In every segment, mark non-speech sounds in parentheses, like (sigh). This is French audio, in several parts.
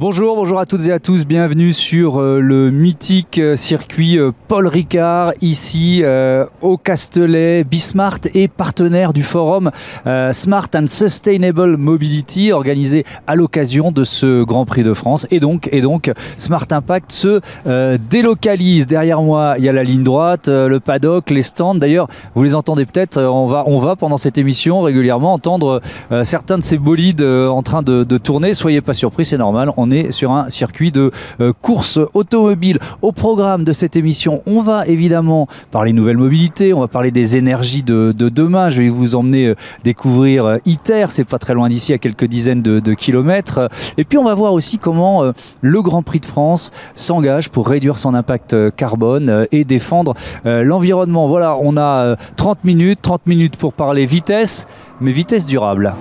Bonjour, bonjour à toutes et à tous, bienvenue sur euh, le mythique euh, circuit euh, Paul Ricard, ici au Castellet. Bismart est partenaire du forum Smart and Sustainable Mobility organisé à l'occasion de ce Grand Prix de France. Et donc, et Smart Impact se délocalise. Derrière moi, il y a la ligne droite, le paddock, les stands. D'ailleurs, vous les entendez peut-être, on va, on va pendant cette émission régulièrement entendre certains de ces bolides en train de, tourner. Soyez pas surpris, c'est normal. Est sur un circuit de euh, course automobile. Au programme de cette émission, on va évidemment parler nouvelles mobilités, on va parler des énergies de, demain. Je vais vous emmener euh, découvrir euh, ITER, c'est pas très loin d'ici, à quelques dizaines de, kilomètres. Et puis on va voir aussi comment le Grand Prix de France s'engage pour réduire son impact carbone et défendre l'environnement. Voilà, on a 30 minutes, 30 minutes pour parler vitesse, mais vitesse durable.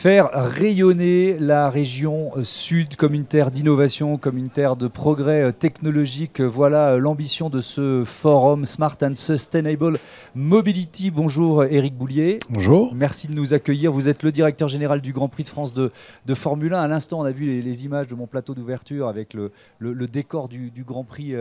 Faire rayonner la région euh, sud comme une terre d'innovation, comme une terre de progrès euh, technologique. Voilà euh, l'ambition de ce forum Smart and Sustainable Mobility. Bonjour Eric Boulier. Bonjour. Merci de nous accueillir. Vous êtes le directeur général du Grand Prix de France de, Formule 1. À l'instant, on a vu les, images de mon plateau d'ouverture avec le, décor du, Grand Prix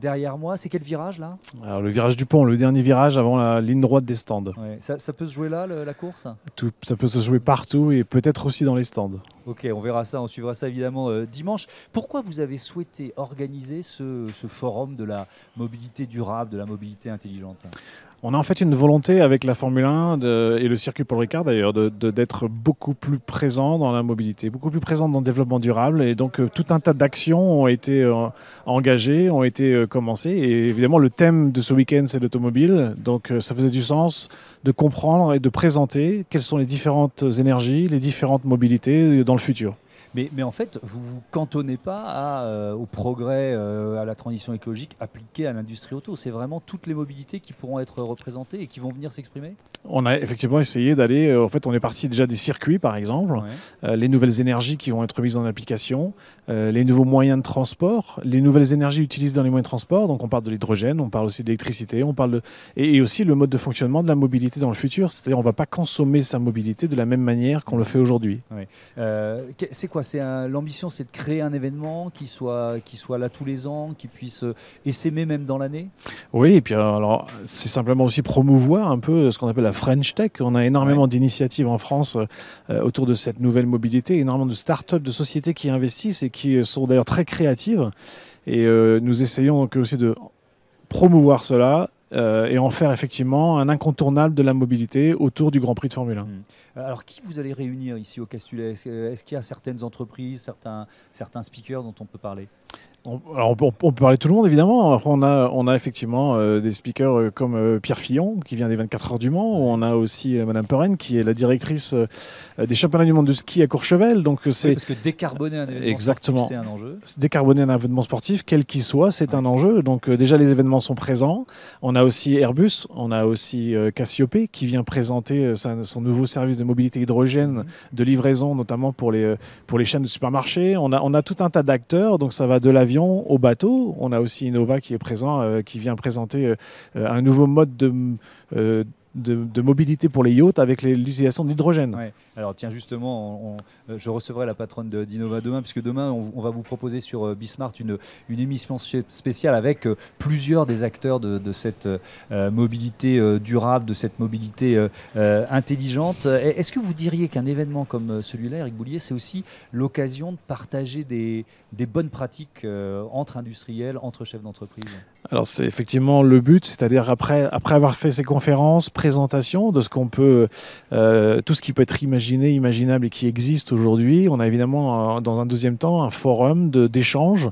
derrière moi. C'est quel virage là? Alors, Le virage du pont, le dernier virage avant la ligne droite des stands. Ça, peut se jouer là, la course? Tout, Ça peut se jouer par partout et peut-être aussi dans les stands. Ok, on verra ça, on suivra ça évidemment euh, dimanche. Pourquoi vous avez souhaité organiser ce, forum de la mobilité durable, de la mobilité intelligente? On a en fait une volonté avec la Formule 1 et le circuit Paul Ricard d'ailleurs d'être beaucoup plus présent dans la mobilité, beaucoup plus présent dans le développement durable. Et donc euh, tout un tas d'actions ont été euh, engagées, ont été commencées. Et évidemment le thème de ce week-end c'est l'automobile. Donc ça faisait du sens de comprendre et de présenter quelles sont les différentes énergies, les différentes mobilités dans le futur. Mais, en fait, vous ne vous cantonnez pas euh, au progrès, euh, à la transition écologique appliquée à l'industrie auto. C'est vraiment toutes les mobilités qui pourront être représentées et qui vont venir s'exprimer On a effectivement essayé d'aller. Euh, en fait, on est parti déjà des circuits, par exemple, les nouvelles énergies qui vont être mises en application, les nouveaux moyens de transport, les nouvelles énergies utilisées dans les moyens de transport. Donc, on parle de l'hydrogène, on parle aussi d'électricité, on parle de. Et, aussi le mode de fonctionnement de la mobilité dans le futur. C'est-à-dire, on ne va pas consommer sa mobilité de la même manière qu'on le fait aujourd'hui. c'est quoi c'est l'ambition, c'est de créer un événement qui soit, qui soit là tous les ans, qui puisse euh, essaimer même dans l'année Oui, et puis euh, alors, c'est simplement aussi promouvoir un peu ce qu'on appelle la French Tech. On a énormément d'initiatives en France euh, autour de cette nouvelle mobilité, énormément de start-up, de sociétés qui investissent et qui sont d'ailleurs très créatives. Et nous essayons donc aussi de promouvoir cela euh, et en faire effectivement un incontournable de la mobilité autour du Grand Prix de Formule 1. Hmm. Alors, qui vous allez réunir ici au Castulet Est-ce qu'il y a certaines entreprises, certains, certains speakers dont on peut parler? On, alors on, peut parler de tout le monde évidemment. on a, on a effectivement euh, des speakers euh, comme euh, Pierre Fillon qui vient des 24 heures du Mans. On a aussi Madame Perren qui est la directrice des championnats du monde de ski à Courchevel. Donc c'est parce que décarboner un événement exactement. c'est un enjeu. Décarboner un événement sportif, quel qu'il soit, c'est un enjeu. Donc déjà les événements sont présents. On a aussi Airbus, on a aussi Cassiope qui vient présenter son nouveau service de mobilité hydrogène, mhm. de livraison notamment pour les pour les chaînes de supermarchés. On a on a tout un tas d'acteurs. Donc ça va de la au bateau. On a aussi Innova qui est présent, euh, qui vient présenter euh, un nouveau mode de, de, mobilité pour les yachts avec l'utilisation de l'hydrogène. Alors tiens justement, euh, je recevrai la patronne d'Innova demain, puisque demain on, va vous proposer sur euh, Bismart une, émission spéciale avec euh, plusieurs des acteurs de, cette mobilité durable, de cette mobilité intelligente. Est-ce que vous diriez qu'un événement comme celui-là, Eric Boulier, c'est aussi l'occasion de partager des bonnes pratiques entre industriels, entre chefs d'entreprise? Alors c'est effectivement le but, c'est-à-dire après, après avoir fait ces conférences, présentation de ce qu'on peut, euh, tout ce qui peut être imaginé, imaginable et qui existe aujourd'hui. On a évidemment, euh, dans un deuxième temps, un forum d'échange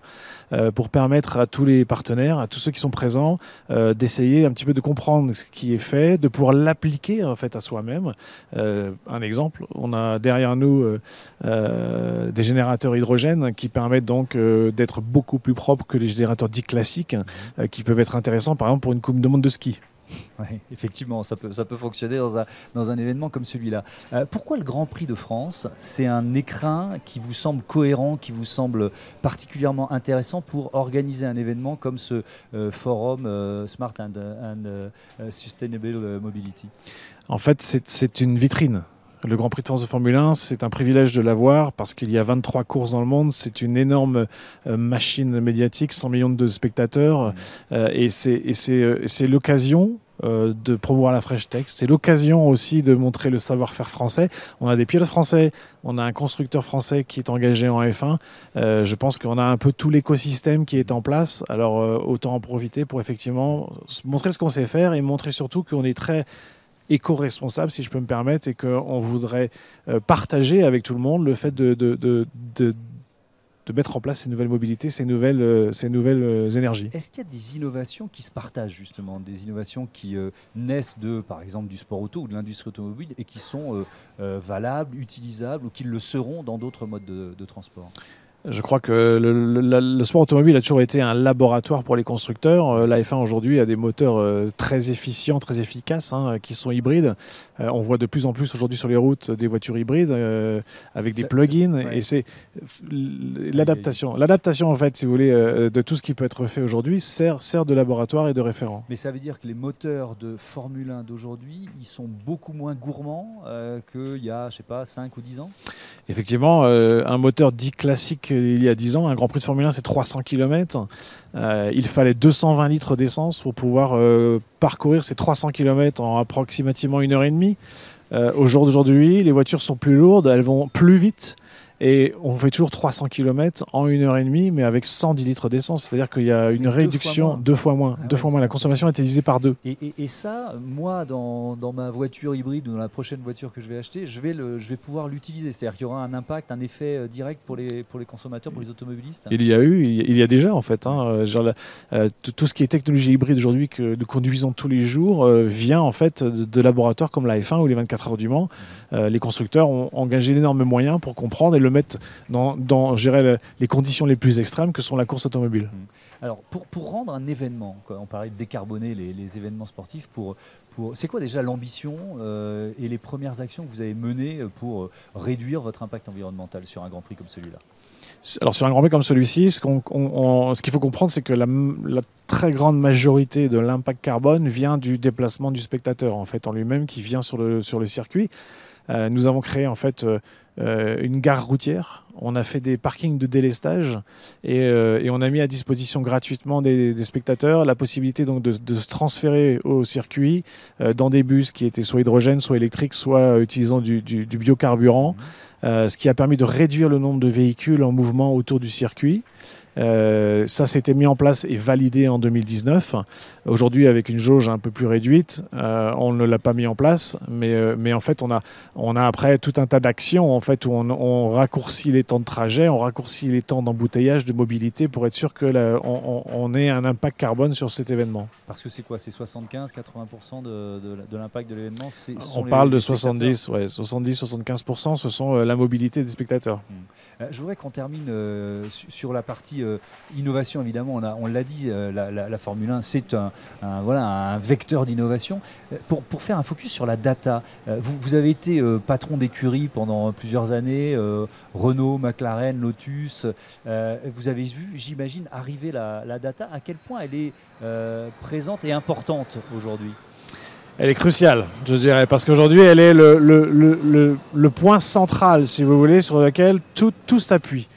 euh, pour permettre à tous les partenaires, à tous ceux qui sont présents, d'essayer un petit peu de comprendre ce qui est fait, de pouvoir l'appliquer en fait à soi-même. un exemple, on a derrière nous des générateurs hydrogène qui permettent donc d'être beaucoup plus propres que les générateurs dits classiques, qui peuvent être intéressants par exemple pour une coupe de monde de ski. effectivement, ça peut, ça peut fonctionner dans un, dans un événement comme celui-là. Euh, pourquoi le Grand Prix de France C'est un écrin qui vous semble cohérent, qui vous semble particulièrement intéressant pour organiser un événement comme ce euh, forum euh, Smart and, and Sustainable Mobility? En fait, c'est une vitrine. Le Grand Prix de France de Formule 1, c'est un privilège de l'avoir parce qu'il y a 23 courses dans le monde. C'est une énorme machine médiatique, 100 millions de spectateurs. Mmh. et c'est l'occasion euh, de promouvoir la Fresh Tech. C'est l'occasion aussi de montrer le savoir-faire français. On a des pilotes français, on a un constructeur français qui est engagé en F1. Euh, je pense qu'on a un peu tout l'écosystème qui est en place. Alors euh, autant en profiter pour effectivement montrer ce qu'on sait faire et montrer surtout qu'on est très éco-responsable, si je peux me permettre, et qu'on voudrait partager avec tout le monde le fait de, mettre en place ces nouvelles mobilités, ces nouvelles, euh, euh, énergies. Est-ce qu'il y a des innovations qui se partagent justement, des innovations qui euh, naissent de, par exemple, du sport auto ou de l'industrie automobile et qui sont valables, utilisables ou qui le seront dans d'autres modes de transport? Je crois que le, sport automobile a toujours été un laboratoire pour les constructeurs. Euh, la F1 aujourd'hui a des moteurs euh, très efficients, très efficaces, hein, qui sont hybrides. Euh, on voit de plus en plus aujourd'hui sur les routes des voitures hybrides avec des plugins. Et c'est l'adaptation. L'adaptation, en fait, si vous voulez, de tout ce qui peut être fait aujourd'hui sert, sert de laboratoire et de référent. Mais ça veut dire que les moteurs de Formule 1 d'aujourd'hui, ils sont beaucoup moins gourmands qu'il y a, je sais pas, 5 ou 10 ans? Effectivement, un moteur dit classique il y a 10 ans. Un Grand Prix de Formule 1, c'est 300 km. Euh, il fallait 220 litres d'essence pour pouvoir euh, parcourir ces 300 km en approximativement une heure et demie. Euh, au jour d'aujourd'hui, les voitures sont plus lourdes, elles vont plus vite. Et on fait toujours 300 km en une heure et demie, mais avec 110 litres d'essence. C'est-à-dire qu'il y a une réduction deux fois moins. Deux fois moins. Ah la consommation a été divisée par deux. Et, ça, moi, dans, ma voiture hybride ou dans la prochaine voiture que je vais acheter, je vais, le, je vais pouvoir l'utiliser. C'est-à-dire qu'il y aura un impact, un effet euh, direct pour les, pour les consommateurs, pour les automobilistes. Il y a eu, il y a déjà en fait. Hein, euh, euh, tout ce qui est technologie hybride aujourd'hui que nous conduisons tous les jours vient en fait de, laboratoires comme la F1 ou les 24 heures du Mans. Mmh. les constructeurs ont engagé d'énormes moyens pour comprendre et le mettre dans, dans les conditions les plus extrêmes que sont la course automobile. Mmh. Alors, pour, pour rendre un événement, on parlait de décarboner les, événements sportifs, pour, pour, c'est quoi déjà l'ambition euh, et les premières actions que vous avez menées pour euh, réduire votre impact environnemental sur un Grand Prix comme celui-là? Alors sur un Grand Prix comme celui-ci, ce qu'il faut comprendre, c'est que la, la, très grande majorité de l'impact carbone vient du déplacement du spectateur, en fait, en lui-même, qui vient sur le, sur le circuit. Euh, nous avons créé en fait euh, une gare routière. On a fait des parkings de délestage et, on a mis à disposition gratuitement des, spectateurs la possibilité donc de, se transférer au circuit dans des bus qui étaient soit hydrogène, soit électriques, soit utilisant du, biocarburant, mmh. ce qui a permis de réduire le nombre de véhicules en mouvement autour du circuit. Euh, ça s'était mis en place et validé en 2019. Aujourd'hui, avec une jauge un peu plus réduite, euh, on ne l'a pas mis en place, mais, euh, mais en fait, on a, on a après tout un tas d'actions en fait, où on, raccourcit les temps de trajet, on raccourcit les temps d'embouteillage, de mobilité pour être sûr qu'on on, on, ait un impact carbone sur cet événement. Parce que c'est quoi? C'est 75-80% de, de, l'impact de l'événement? On parle de 70, ouais, 70-75%, ce sont la mobilité des spectateurs. Hmm. je voudrais qu'on termine sur la partie euh, innovation, évidemment, on, l'a dit, euh, la, Formule 1, c'est un, vecteur d'innovation. Euh, pour, faire un focus sur la data, vous, avez été patron d'écurie pendant plusieurs années, Renault, McLaren, Lotus. vous avez vu, j'imagine, arriver la, data. À quel point elle est présente et importante aujourd'hui? Elle est cruciale, je dirais, parce qu'aujourd'hui, elle est le, point central, si vous voulez, sur lequel tout s'appuie.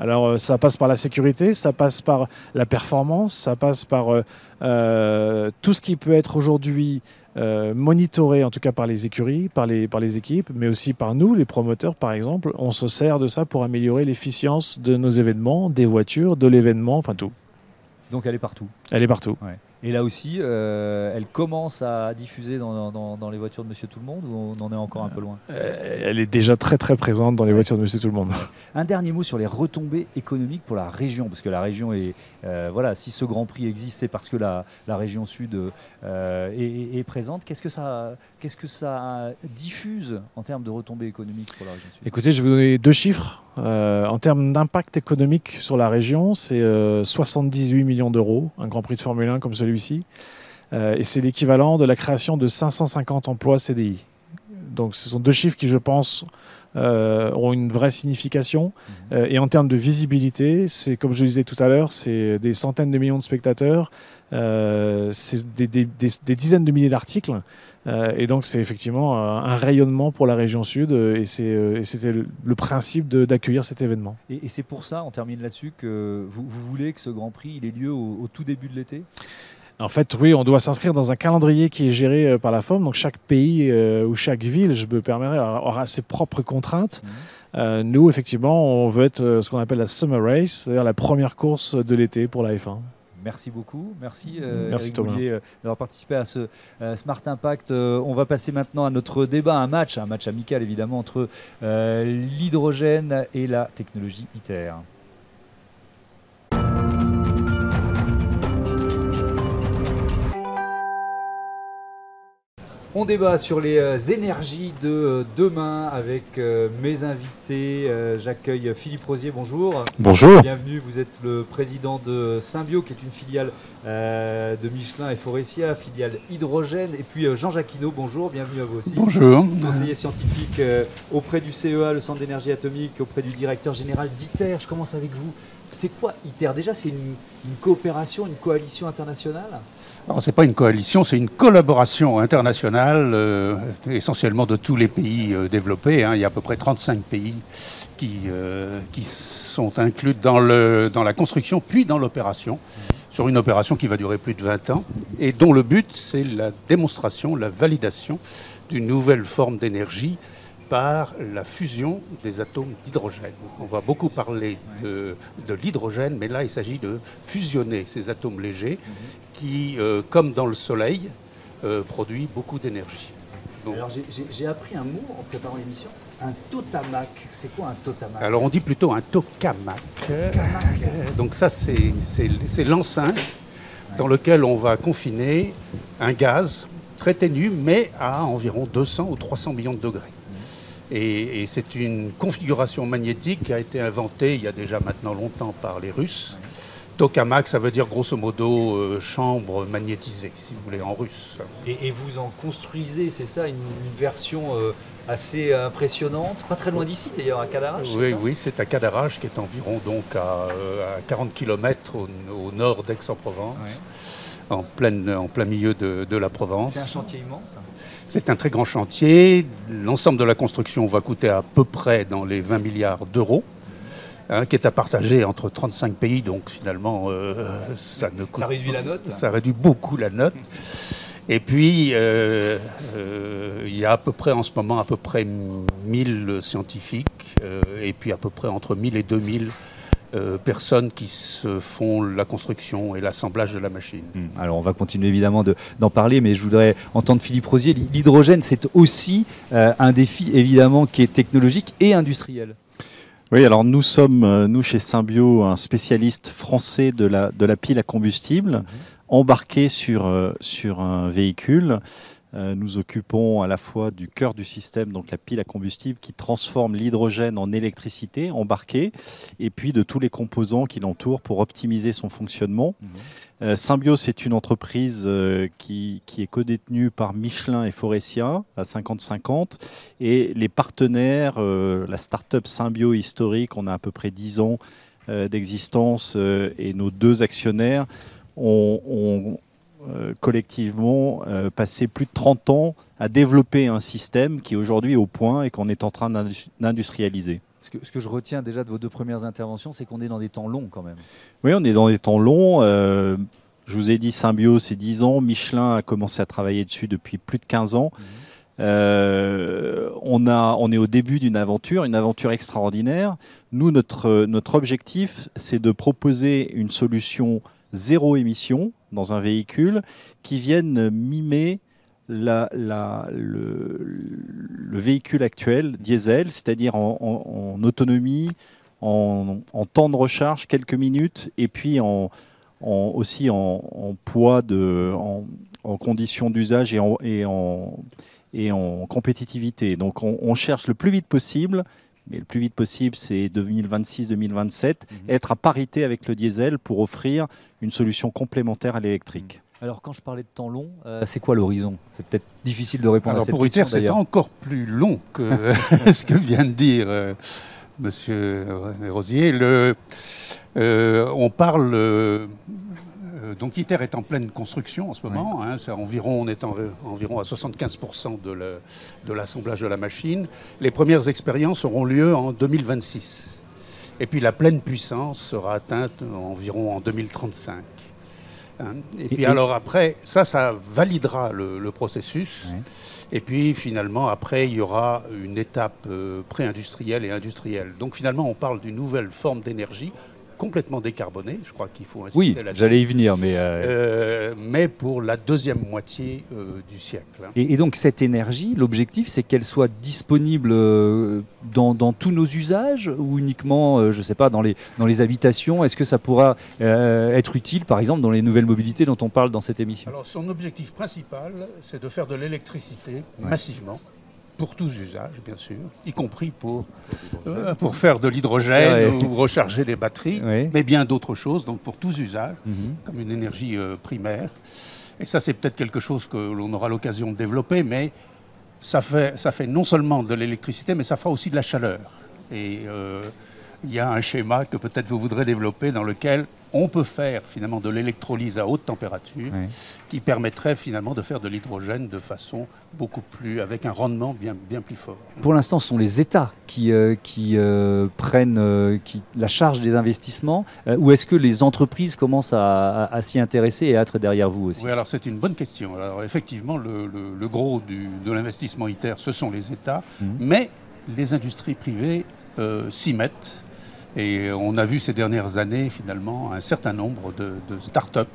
Alors euh, ça passe par la sécurité, ça passe par la performance, ça passe par euh, euh, tout ce qui peut être aujourd'hui monitoré, en tout cas par les écuries, par les, par les équipes, mais aussi par nous, les promoteurs par exemple. On se sert de ça pour améliorer l'efficience de nos événements, des voitures, de l'événement, enfin tout. Donc elle est partout. Elle est partout. Et là aussi, euh, elle commence à diffuser dans, dans, les voitures de Monsieur Tout le Monde ou on en est encore un peu loin? Euh, Elle est déjà très très présente dans les voitures de Monsieur Tout le Monde. (laughs) Un dernier mot sur les retombées économiques pour la région, parce que la région est, euh, voilà, si ce Grand Prix existe, c'est parce que la, la, région Sud est, présente. Qu'est-ce que ça, qu'est-ce que ça diffuse en termes de retombées économiques pour la région Sud? Écoutez, je vais vous donner deux chiffres. en termes d'impact économique sur la région, c'est 78 millions d'euros, un Grand Prix de Formule 1 comme celui celui-ci. et c'est l'équivalent de la création de 550 emplois CDI. Donc ce sont deux chiffres qui, je pense, euh, ont une vraie signification. Mhm. Euh, et en termes de visibilité, c'est comme je le disais tout à l'heure, c'est des centaines de millions de spectateurs, euh, c'est des, dizaines de milliers d'articles. et donc c'est effectivement un rayonnement pour la région sud. et c'était le, principe d'accueillir cet événement. Et, c'est pour ça, on termine là-dessus, que vous, voulez que ce Grand Prix il ait lieu au tout début de l'été? En fait, oui, on doit s'inscrire dans un calendrier qui est géré euh, par la FOM. Donc chaque pays euh, ou chaque ville, je me permettrai, aura ses propres contraintes. Mhm. Euh, nous, effectivement, on veut être ce qu'on appelle la Summer Race, c'est-à-dire la première course de l'été pour la F1. Merci beaucoup. Merci, Merci d'avoir participé à ce Smart Impact. on va passer maintenant à notre débat, un match, un match amical évidemment entre l'hydrogène et la technologie ITER. On débat sur les euh, énergies de euh, demain avec euh, mes invités. J'accueille Philippe Rosier, bonjour. Bonjour. Bienvenue, vous êtes le président de Symbio, qui est une filiale de Michelin et Forestia, filiale hydrogène. Et puis Jean Jacquino, bonjour, bienvenue à vous aussi. Bonjour. Conseiller scientifique auprès du CEA, le Centre d'énergie atomique, auprès du directeur général d'ITER. Je commence avec vous. C'est quoi ITER Déjà, c'est une coopération, une coalition internationale? Alors, ce n'est pas une coalition, c'est une collaboration internationale, euh, essentiellement de tous les pays euh, développés. Hein. Il y a à peu près 35 pays qui, euh, qui sont inclus dans, le, dans la construction, puis dans l'opération, sur une opération qui va durer plus de 20 ans, et dont le but, c'est la démonstration, la validation d'une nouvelle forme d'énergie par la fusion des atomes d'hydrogène. On va beaucoup parler de, de l'hydrogène, mais là, il s'agit de fusionner ces atomes légers qui, euh, comme dans le Soleil, euh, produit beaucoup d'énergie. Alors j'ai appris un mot en préparant l'émission, un totamac. C'est quoi un totamac? Alors on dit plutôt un tokamak. Donc ça c'est l'enceinte dans lequel on va confiner un gaz très ténu, mais à environ 200 ou 300 millions de degrés. Et, c'est une configuration magnétique qui a été inventée il y a déjà maintenant longtemps par les Russes. Tokamak, ça veut dire grosso modo euh, chambre magnétisée, si vous voulez, en russe. Et, vous en construisez, c'est ça, une, version euh, assez impressionnante, pas très loin d'ici d'ailleurs, à Cadarache Oui, oui, c'est à Cadarache, qui est environ donc à, 40 euh, km au, nord d'Aix-en-Provence. En, plein, en plein milieu de, de la Provence. C'est un chantier immense C'est un très grand chantier. L'ensemble de la construction va coûter à peu près dans les 20 milliards d'euros. Hein, qui est à partager entre 35 pays, donc finalement, euh, ça ne Ça réduit la note Ça réduit beaucoup la note. Et puis, euh, euh, il y a à peu près en ce moment à peu près 1000 scientifiques, et puis à peu près entre 1000 et 2000 personnes qui se font la construction et l'assemblage de la machine. Hmm. Alors on va continuer évidemment d'en parler, mais je voudrais entendre Philippe Rosier. L'hydrogène, c'est aussi un défi évidemment qui est technologique et industriel. Oui, alors nous sommes, euh, nous chez Symbio, un spécialiste français de la, de la pile à combustible, mhm. embarqué sur, euh, sur un véhicule. Euh, nous occupons à la fois du cœur du système, donc la pile à combustible qui transforme l'hydrogène en électricité embarquée, et puis de tous les composants qui l'entourent pour optimiser son fonctionnement. Mhm. Euh, Symbios est une entreprise euh, qui, qui, est codétenue par Michelin et Forestia à 50-50. Et les partenaires, euh, la start-up Symbio historique, on a à peu près 10 ans d'existence et nos deux actionnaires ont, ont collectivement passé plus de 30 ans à développer un système qui aujourd'hui est au point et qu'on est en train d'industrialiser. Ce que, ce que, je retiens déjà de vos deux premières interventions, c'est qu'on est dans des temps longs quand même. Oui, on est dans des temps longs. Je vous ai dit Symbio, c'est 10 ans. Michelin a commencé à travailler dessus depuis plus de 15 ans. Mhm. Euh, on, a, on est au début d'une aventure, une aventure extraordinaire. Nous, notre, notre objectif, c'est de proposer une solution zéro émission dans un véhicule qui vienne mimer la, le, véhicule actuel diesel, c'est-à-dire en, autonomie, en, temps de recharge, quelques minutes, et puis aussi en, poids, de, en, conditions d'usage et en compétitivité. Donc on, cherche le plus vite possible mais le plus vite possible, c'est 2026-2027, mhm. être à parité avec le diesel pour offrir une solution complémentaire à l'électrique. Alors quand je parlais de temps long, euh, c'est quoi l'horizon? C'est peut-être difficile de répondre Alors à cette pour question ITER, c'est encore plus long que (laughs) (laughs) ce que vient de dire euh, Monsieur Rosier. Le, euh, on parle. Euh, donc ITER est en pleine construction en ce moment. hein, c'est environ, on est en- environ à 75% de l'assemblage de la machine. Les premières expériences auront lieu en 2026. Et puis la pleine puissance sera atteinte environ en 2035. Hein. Et, puis et- alors après, ça, ça validera le, le processus. Et puis finalement, après, il y aura une étape euh, pré-industrielle et industrielle. Donc finalement, on parle d'une nouvelle forme d'énergie complètement décarbonée. Je crois qu'il faut insister Oui, j'allais y venir, mais euh, Euh, mais pour la deuxième moitié euh, du siècle. hein. Et, et donc cette énergie, l'objectif, c'est qu'elle soit disponible dans, dans tous nos usages ou uniquement, je ne sais pas, dans les, dans les habitations? Est-ce que ça pourra être utile, par exemple, dans les nouvelles mobilités dont on parle dans cette émission? Alors son objectif principal, c'est de faire de l'électricité Ouais. massivement, pour tous usages bien sûr, y compris pour, euh, pour faire de l'hydrogène Ouais. ou recharger des batteries, mais bien d'autres choses, donc pour tous usages, Mhm. comme une énergie euh, primaire. Et ça c'est peut-être quelque chose que l'on aura l'occasion de développer, mais ça fait, ça fait non seulement de l'électricité, mais ça fera aussi de la chaleur. Et euh, il y a un schéma que peut-être vous voudrez développer dans lequel on peut faire finalement de l'électrolyse à haute température qui permettrait finalement de faire de l'hydrogène de façon beaucoup plus, avec un rendement bien, bien plus fort. Pour l'instant, ce sont les États qui, euh, qui euh, prennent euh, qui, la charge des investissements, ou est-ce que les entreprises commencent à, à- à s'y intéresser et à être derrière vous aussi? Oui, alors c'est une bonne question. Alors effectivement, le, le- le gros du- de l'investissement ITER, ce sont les États, Mhm. mais les industries privées s'y mettent. Et on a vu ces dernières années, finalement, un certain nombre de, de start-up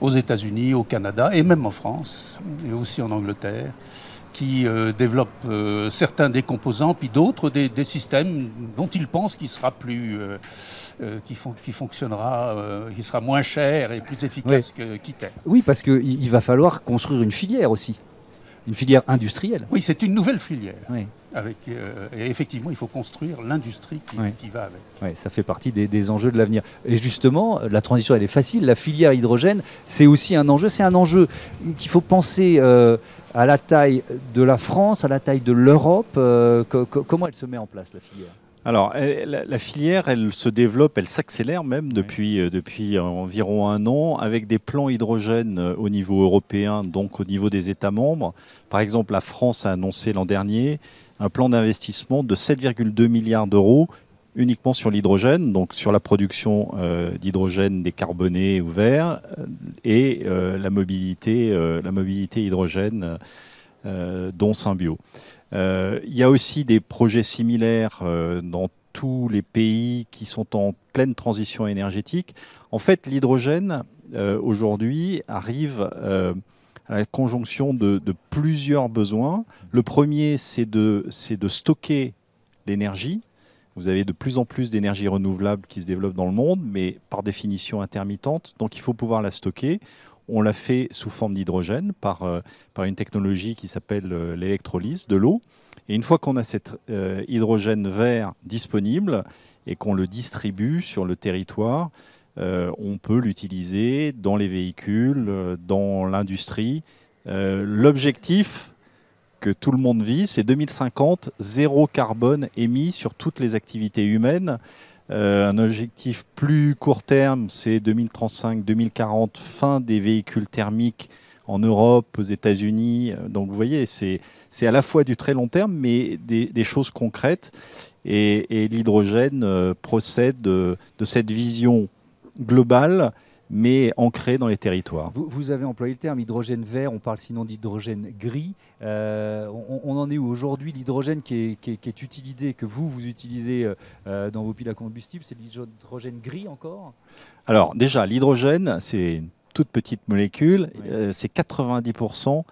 aux États-Unis, au Canada et même en France, et aussi en Angleterre, qui euh, développent euh, certains des composants, puis d'autres des, des systèmes dont ils pensent qu'il sera plus, euh, qui, fon- qui fonctionnera, qui sera moins cher et plus efficace que qu'ITER. Oui, parce qu'il il va falloir construire une filière aussi, une filière industrielle. Oui, c'est une nouvelle filière. Oui. Avec, euh, et effectivement, il faut construire l'industrie qui, Oui. qui va avec. Ouais, ça fait partie des, des enjeux de l'avenir. Et justement, la transition, elle est facile. La filière hydrogène, c'est aussi un enjeu. C'est un enjeu qu'il faut penser euh, à la taille de la France, à la taille de l'Europe. Euh, co- co- comment elle se met en place, la filière? Alors, la, la filière, elle se développe, elle s'accélère même depuis, euh, depuis environ un an, avec des plans hydrogène euh, au niveau européen, donc au niveau des États membres. Par exemple, la France a annoncé l'an dernier un plan d'investissement de 7,2 milliards d'euros uniquement sur l'hydrogène, donc sur la production euh, d'hydrogène décarboné ou vert, et euh, la, mobilité, euh, la mobilité hydrogène, dont Symbio. Euh, il y a aussi des projets similaires euh, dans tous les pays qui sont en pleine transition énergétique. En fait, l'hydrogène, euh, aujourd'hui, arrive euh, à la conjonction de, plusieurs besoins. Le premier, c'est de, de stocker l'énergie. Vous avez de plus en plus d'énergie renouvelable qui se développe dans le monde, mais par définition intermittente, donc il faut pouvoir la stocker. On l'a fait sous forme d'hydrogène par, euh, par une technologie qui s'appelle euh, l'électrolyse de l'eau. Et une fois qu'on a cet euh, hydrogène vert disponible et qu'on le distribue sur le territoire, on peut l'utiliser dans les véhicules, dans l'industrie. L'objectif que tout le monde vit, c'est 2050, zéro carbone émis sur toutes les activités humaines. Euh, un objectif plus court terme, c'est 2035-2040, fin des véhicules thermiques en Europe, aux États-Unis. Euh, Donc vous voyez, c'est à la fois du très long terme, mais des, choses concrètes. Et, l'hydrogène euh, procède de, de cette vision globale, mais ancrée dans les territoires. vous, vous avez employé le terme hydrogène vert, on parle sinon d'hydrogène gris. Euh, on, on en est où aujourd'hui L'hydrogène qui est, qui est- qui est utilisé, que vous, vous utilisez euh, euh, dans vos piles à combustible, c'est l'hydrogène gris encore? Alors déjà, l'hydrogène, c'est une toute petite molécule, Oui. euh, c'est 90%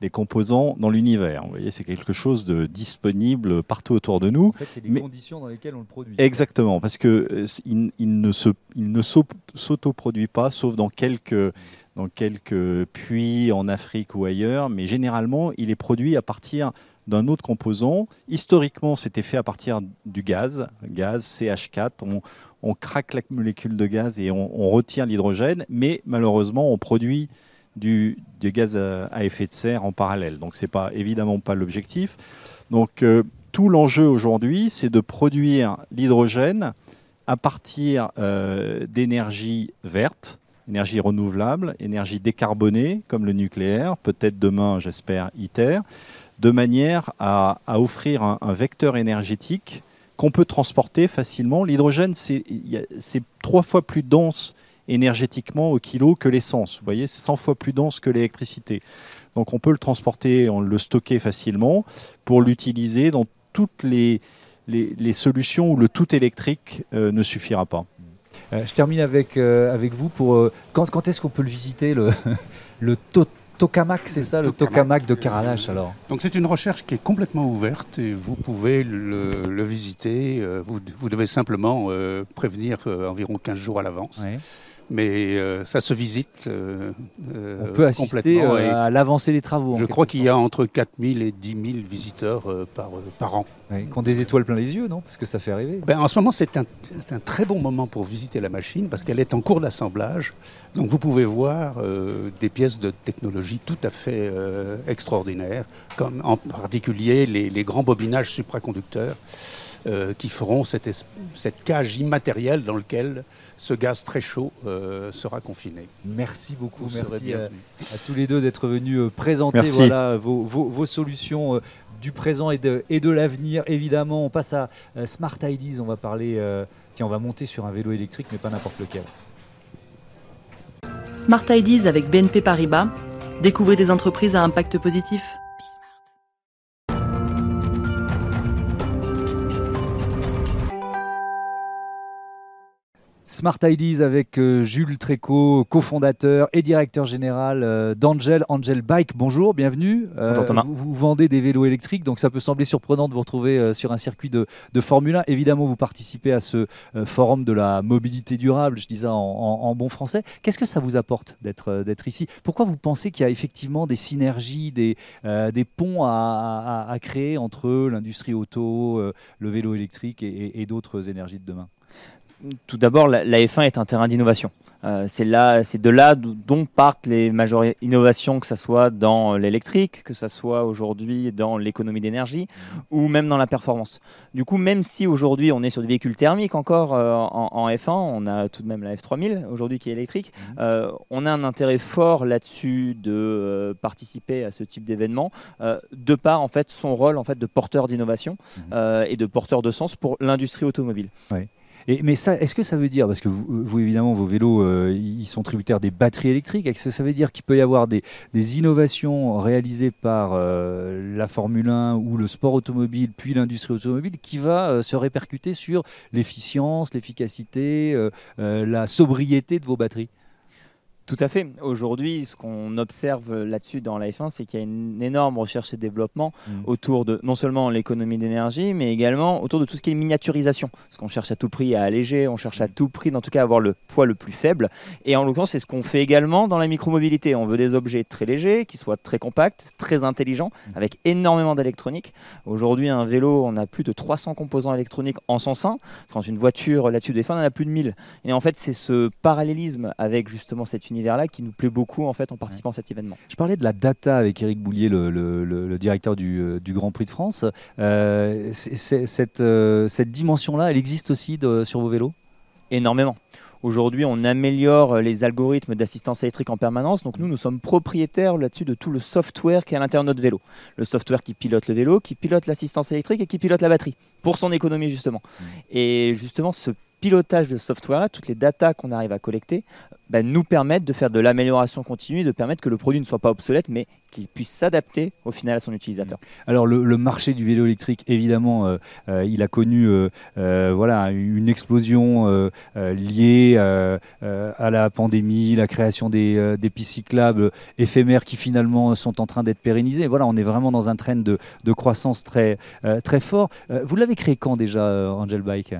des composants dans l'univers. Vous voyez, c'est quelque chose de disponible partout autour de nous. En fait, c'est les Mais- conditions dans lesquelles on le produit. Exactement, parce que euh, il, il ne se, il ne s'au- s'autoproduit pas, sauf dans quelques, dans quelques puits en Afrique ou ailleurs, mais généralement, il est produit à partir d'un autre composant. Historiquement, c'était fait à partir du gaz, gaz CH4. On, on craque la molécule de gaz et on, on retire l'hydrogène, mais malheureusement, on produit du, gaz à effet de serre en parallèle. Donc, c'est pas évidemment pas l'objectif. Donc, euh, tout l'enjeu aujourd'hui, c'est de produire l'hydrogène à partir euh, d'énergie verte, énergie renouvelable, énergie décarbonée, comme le nucléaire, peut-être demain, j'espère, ITER, de manière à, offrir un, vecteur énergétique qu'on peut transporter facilement. L'hydrogène, c'est trois fois plus dense énergétiquement au kilo que l'essence. Vous voyez, c'est 100 fois plus dense que l'électricité. Donc on peut le transporter, on le stocker facilement pour l'utiliser dans toutes les, les, les, solutions où le tout électrique euh, ne suffira pas. Euh, je termine avec, euh, avec vous pour euh, quand, quand est-ce qu'on peut le visiter le, (laughs) le tokamak, c'est ça, le tokamak de Karanache alors? Donc c'est une recherche qui est complètement ouverte et vous pouvez le, le visiter. Vous, vous, devez simplement euh, prévenir euh, environ 15 jours à l'avance. Ouais. Mais euh, ça se visite. euh, On peut assister complètement et à l'avancée des travaux. Je crois qu'il y a entre 4000 et 10 000 visiteurs euh, par, euh, par an. Ouais, qui ont des étoiles plein les yeux, non? Parce que ça fait rêver. Ben, en ce moment, c'est un, très bon moment pour visiter la machine parce qu'elle est en cours d'assemblage. Donc vous pouvez voir euh, des pièces de technologie tout à fait euh, extraordinaires, comme en particulier les, les grands bobinages supraconducteurs euh, qui feront cette, cette cage immatérielle dans laquelle ce gaz très chaud euh, sera confiné. Merci beaucoup, Vous merci à, tous les deux d'être venus euh, présenter voilà, vos, vos- vos solutions euh, du présent et de, et de l'avenir. Évidemment, on passe à euh, Smart Ideas. On va parler. euh, tiens, on va monter sur un vélo électrique, mais pas n'importe lequel. Smart Ideas avec BNP Paribas. Découvrez des entreprises à impact positif. Smart Ideas avec euh, Jules Tréco, cofondateur et directeur général euh, d'Angel, Angel Bike. Bonjour, bienvenue. Euh, Bonjour, Thomas. Vous, vous vendez des vélos électriques, donc ça peut sembler surprenant de vous retrouver sur un circuit de, de Formule 1. Évidemment, vous participez à ce forum de la mobilité durable, je dis ça en, en- en bon français. Qu'est-ce que ça vous apporte d'être d'être ici? Pourquoi vous pensez qu'il y a effectivement des synergies, des, des ponts à, à- à créer entre l'industrie auto, le vélo électrique et, et- et d'autres énergies de demain? Tout d'abord, la, la F1 est un terrain d'innovation. Euh, c'est de là d'o- dont partent les majeures innovations, que ce soit dans l'électrique, que ce soit aujourd'hui dans l'économie d'énergie ou même dans la performance. Du coup, même si aujourd'hui on est sur des véhicules thermiques encore euh, en, en F1, on a tout de même la F3000 aujourd'hui qui est électrique, euh, on a un intérêt fort là-dessus de participer à ce type d'événement, de par en fait son rôle en fait de porteur d'innovation euh, et de porteur de sens pour l'industrie automobile. Mais est-ce que ça veut dire, parce que vous, évidemment, vos vélos, euh, ils sont tributaires des batteries électriques, est-ce que ça veut dire qu'il peut y avoir des, innovations réalisées par euh, la Formule 1 ou le sport automobile, puis l'industrie automobile, qui va euh, se répercuter sur l'efficience, l'efficacité, la sobriété de vos batteries? Tout à fait. Aujourd'hui, ce qu'on observe là-dessus dans la F1, c'est qu'il y a une énorme recherche et développement Mm. autour de non seulement l'économie d'énergie, mais également autour de tout ce qui est miniaturisation. Parce qu'on cherche à tout prix à alléger, on cherche à tout prix, en tout cas, à avoir le poids le plus faible. Et en l'occurrence, c'est ce qu'on fait également dans la micromobilité. On veut des objets très légers, qui soient très compacts, très intelligents, avec énormément d'électronique. Aujourd'hui, un vélo, on a plus de 300 composants électroniques en son sein. Quand une voiture là-dessus des fois, on en a plus de 1000. Et en fait, c'est ce parallélisme avec justement cet univers-là qui nous plaît beaucoup en fait en participant à cet événement. Je parlais de la data avec Éric Boulier, le, le- le- le directeur du, euh, du Grand Prix de France. Euh, cette, euh, cette dimension-là, elle existe aussi de- sur vos vélos? Énormément. Aujourd'hui, on améliore les algorithmes d'assistance électrique en permanence. Donc nous, nous sommes propriétaires là-dessus de tout le software qui est à l'intérieur de notre vélo. Le software qui pilote le vélo, qui pilote l'assistance électrique et qui pilote la batterie, pour son économie justement. Et justement, ce pilotage de software-là, toutes les datas qu'on arrive à collecter, bah, nous permettent de faire de l'amélioration continue, de permettre que le produit ne soit pas obsolète, mais qu'il puisse s'adapter au final à son utilisateur. Alors le, marché du vélo électrique, évidemment, euh, euh, il a connu euh, voilà, une explosion liée à la pandémie, la création des, des pistes cyclables éphémères qui finalement sont en train d'être pérennisées. Voilà, on est vraiment dans un trend de, croissance très, fort. Vous l'avez créé quand déjà, Angel Bike?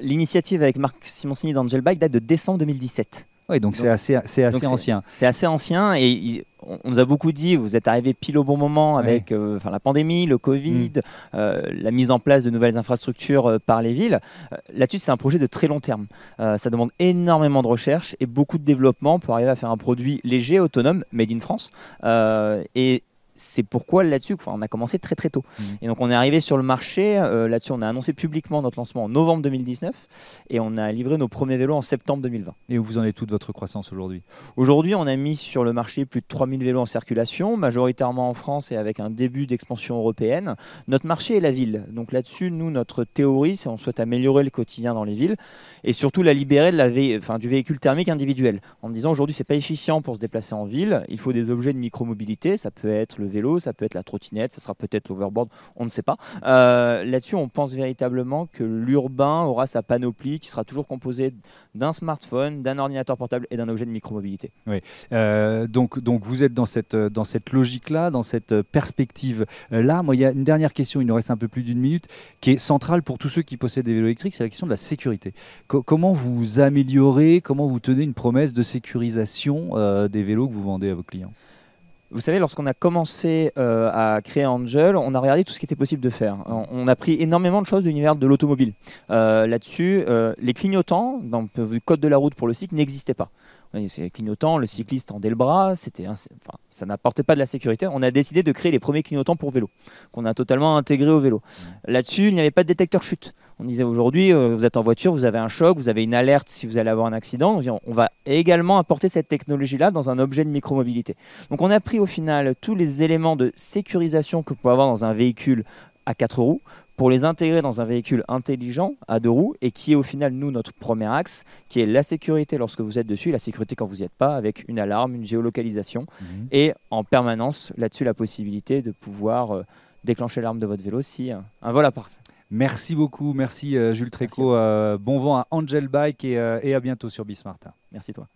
L'initiative avec Marc Simoncini d'Angel Bike date de décembre 2017. Oui, donc c'est assez, assez ancien. C'est assez ancien et il- on on nous a beaucoup dit vous êtes arrivé pile au bon moment avec euh, la pandémie, le Covid, euh, la mise en place de nouvelles infrastructures euh, par les villes. Euh, Là-dessus, c'est un projet de très long terme. Euh, ça demande énormément de recherche et beaucoup de développement pour arriver à faire un produit léger, autonome, made in France. Euh, et c'est pourquoi là-dessus, enfin, on a commencé très très tôt. Mhm. Et donc on est arrivé sur le marché, euh, là-dessus on a annoncé publiquement notre lancement en novembre 2019 et on a livré nos premiers vélos en septembre 2020. Et où vous en êtes toute votre croissance aujourd'hui? Aujourd'hui, on a mis sur le marché plus de 3000 vélos en circulation, majoritairement en France et avec un début d'expansion européenne. Notre marché est la ville. Donc là-dessus, nous, notre théorie, c'est on souhaite améliorer le quotidien dans les villes et surtout la libérer de la vé- enfin, du véhicule thermique individuel. En disant aujourd'hui, c'est pas efficient pour se déplacer en ville. Il faut des objets de micromobilité. Ça peut être le vélo, ça peut être la trottinette, ça sera peut-être l'overboard, on ne sait pas. Euh, là-dessus, on pense véritablement que l'urbain aura sa panoplie qui sera toujours composée d'un smartphone, d'un ordinateur portable et d'un objet de micromobilité. Euh, donc, donc vous êtes dans cette, dans cette logique-là, dans cette perspective-là. Moi, il y a une dernière question, il nous reste un peu plus d'une minute, qui est centrale pour tous ceux qui possèdent des vélos électriques, c'est la question de la sécurité. Co- comment vous améliorez, comment vous tenez une promesse de sécurisation euh, des vélos que vous vendez à vos clients? Vous savez, lorsqu'on a commencé euh, à créer Angel, on a regardé tout ce qui était possible de faire. On, a pris énormément de choses de l'univers de l'automobile. Euh, Là-dessus, euh, les clignotants, dans le code de la route pour le cycle, n'existaient pas. Oui, C'est clignotant, le cycliste tendait le bras, c'était un- enfin, ça n'apportait pas de la sécurité. On a décidé de créer les premiers clignotants pour vélo, qu'on a totalement intégrés au vélo. Là-dessus, il n'y avait pas de détecteur chute. On disait aujourd'hui, euh, vous êtes en voiture, vous avez un choc, vous avez une alerte si vous allez avoir un accident. On va également apporter cette technologie-là dans un objet de micromobilité. Donc on a pris au final tous les éléments de sécurisation que vous pouvez avoir dans un véhicule à quatre roues pour les intégrer dans un véhicule intelligent à deux roues et qui est au final, nous, notre premier axe, qui est la sécurité lorsque vous êtes dessus, la sécurité quand vous n'y êtes pas, avec une alarme, une géolocalisation et en permanence là-dessus la possibilité de pouvoir euh, déclencher l'arme de votre vélo si euh, un vol appart. Merci beaucoup, merci euh, Jules Tréco. Euh, bon vent à Angel Bike et, euh, et à bientôt sur Bismart. Merci toi.